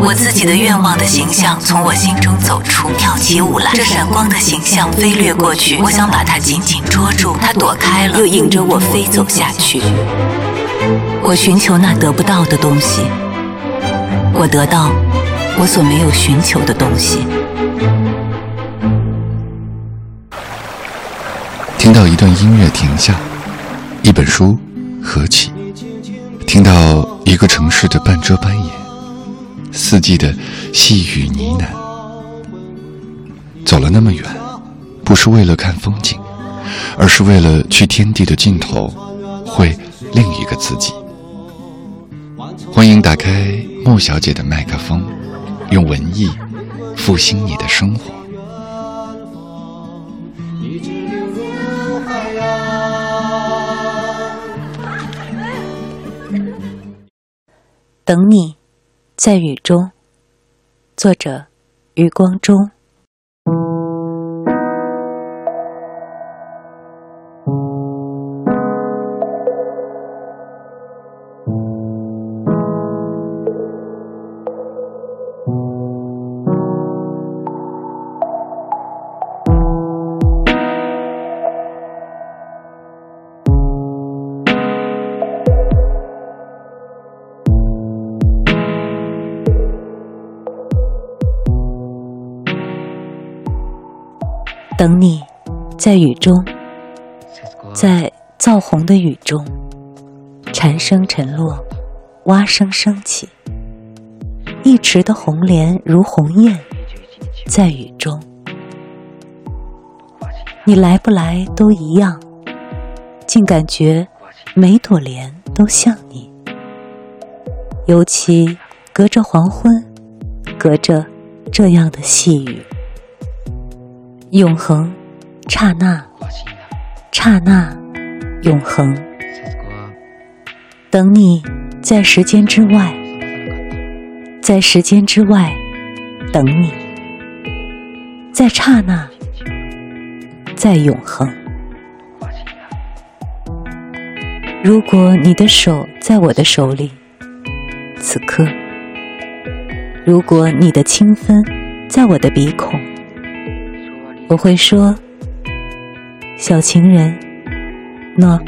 我自己的愿望的形象从我心中走出，跳起舞来。这闪光的形象飞掠过去，我想把它紧紧捉住，它躲开了，又迎着我飞走下去。我寻求那得不到的东西，我得到我所没有寻求的东西。听到一段音乐停下，一本书合起，听到一个城市的半遮半掩。四季的细雨呢喃，走了那么远，不是为了看风景，而是为了去天地的尽头，会另一个自己。欢迎打开莫小姐的麦克风，用文艺复兴你的生活。等你。在雨中，作者余光中。等你，在雨中，在燥红的雨中，蝉声沉落，蛙声升起，一池的红莲如鸿雁，在雨中。你来不来都一样，竟感觉每朵莲都像你。尤其隔着黄昏，隔着这样的细雨。永恒，刹那，刹那，永恒。等你在时间之外，在时间之外等你，在刹那，在永恒。如果你的手在我的手里，此刻；如果你的清芬在我的鼻孔。我会说，小情人，喏，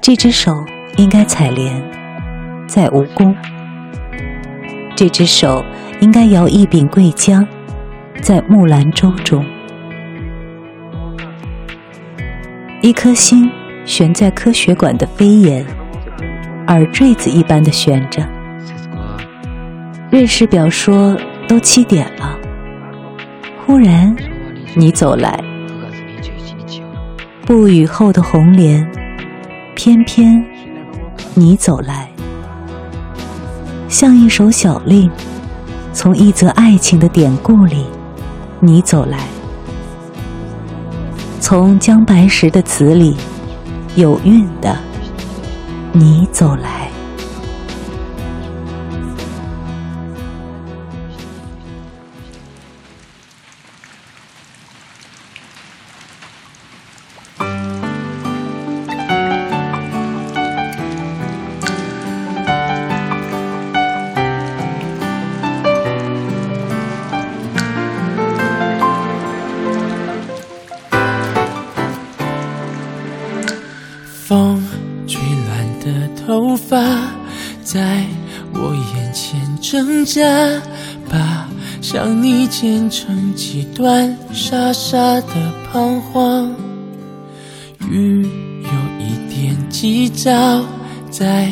这只手应该采莲，在蜈蚣；这只手应该摇一柄桂浆，在木兰舟中。一颗心悬在科学馆的飞檐，耳坠子一般的悬着。瑞士表说都七点了，忽然。你走来，不雨后的红莲，翩翩你走来，像一首小令，从一则爱情的典故里，你走来，从姜白石的词里，有韵的，你走来。家，把想你剪成几段，傻傻的彷徨。雨有一点急躁，在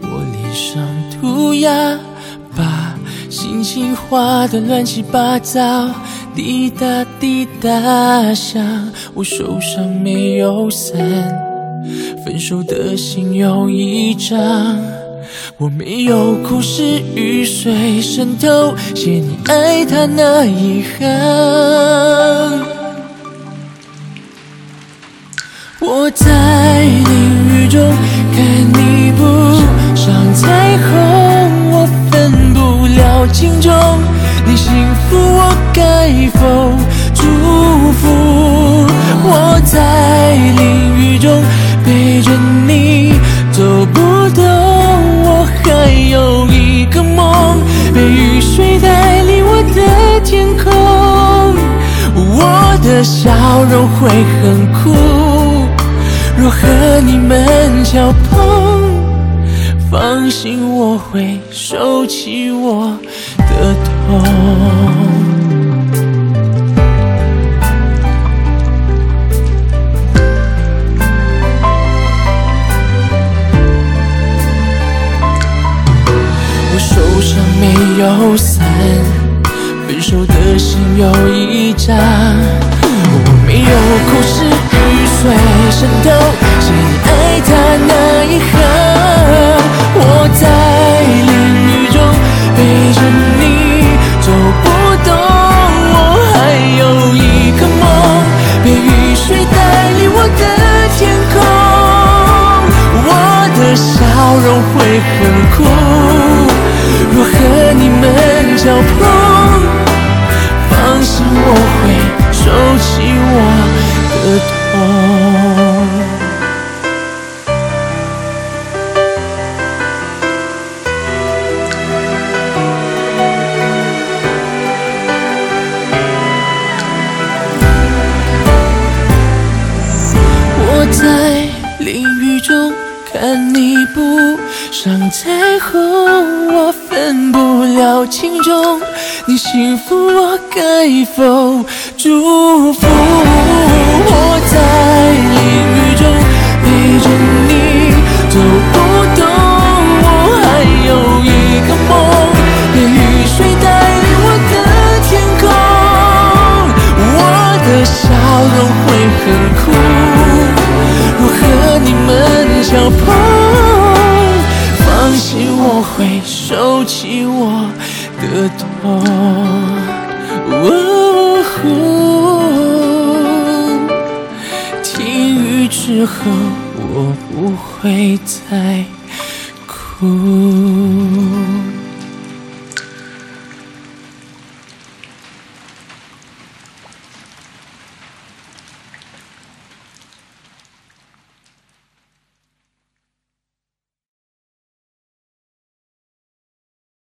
我脸上涂鸦，把心情画得乱七八糟，滴答滴答响。我手上没有伞。分手的信有一张，我没有哭是雨水渗透，写你爱他那一行。我在淋雨中看你不上彩虹，我分不了轻重，你幸福我该否祝福？我在淋雨中陪着的笑容会很酷。若和你们交碰，放心，我会收起我的痛。我手上没有伞，分手的心有一张，雨水渗透，写你爱他那一行。中看你不上彩虹，我分不了轻重，你幸福我该否祝福？我在淋雨中陪着你走不动，我还有一个梦，被雨水带离我的天空，我的笑容会很酷。若和你们交碰，放心，我会收起我的痛。哦听雨之后，我不会再哭。